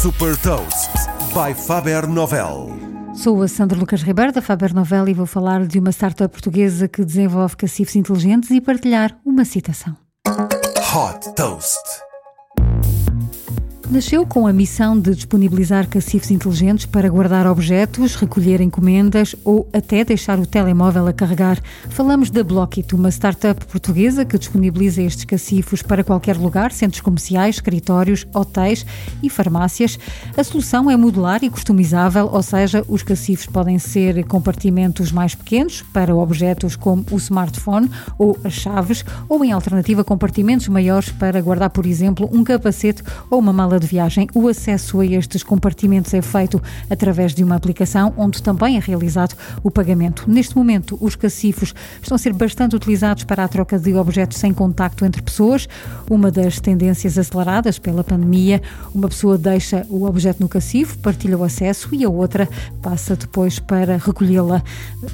Super Toast by Faber Novel. Sou a Sandra Lucas Ribeiro da Faber Novel e vou falar de uma startup portuguesa que desenvolve cacifes inteligentes e partilhar uma citação. Hot Toast. Nasceu com a missão de disponibilizar cacifes inteligentes para guardar objetos, recolher encomendas ou até deixar o telemóvel a carregar. Falamos da Blockit, uma startup portuguesa que disponibiliza estes cacifos para qualquer lugar, centros comerciais, escritórios, hotéis e farmácias. A solução é modular e customizável, ou seja, os cacifes podem ser compartimentos mais pequenos para objetos como o smartphone ou as chaves, ou em alternativa compartimentos maiores para guardar, por exemplo, um capacete ou uma mala de viagem, o acesso a estes compartimentos é feito através de uma aplicação onde também é realizado o pagamento. Neste momento, os cacifos estão a ser bastante utilizados para a troca de objetos sem contacto entre pessoas, uma das tendências aceleradas pela pandemia. Uma pessoa deixa o objeto no cacifo, partilha o acesso e a outra passa depois para recolhê-la.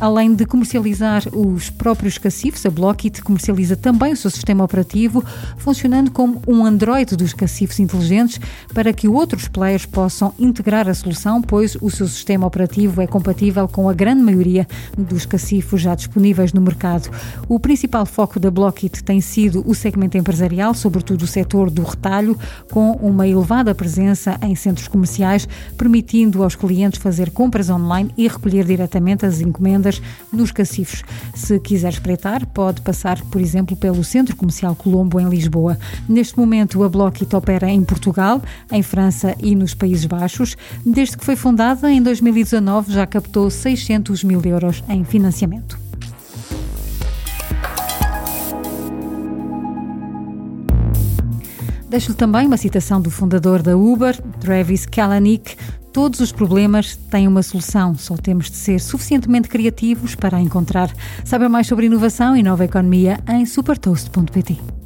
Além de comercializar os próprios cacifos, a Blockit comercializa também o seu sistema operativo, funcionando como um Android dos cacifos inteligentes para que outros players possam integrar a solução, pois o seu sistema operativo é compatível com a grande maioria dos cacifos já disponíveis no mercado. O principal foco da Blockit tem sido o segmento empresarial, sobretudo o setor do retalho, com uma elevada presença em centros comerciais, permitindo aos clientes fazer compras online e recolher diretamente as encomendas nos cacifos. Se quiser espreitar, pode passar, por exemplo, pelo Centro Comercial Colombo em Lisboa. Neste momento, a Blockit opera em Portugal, em França e nos Países Baixos. Desde que foi fundada, em 2019, já captou 600 mil euros em financiamento. Deixo-lhe também uma citação do fundador da Uber, Travis Kalanick. Todos os problemas têm uma solução, só temos de ser suficientemente criativos para a encontrar. Saiba mais sobre inovação e nova economia em supertoast.pt.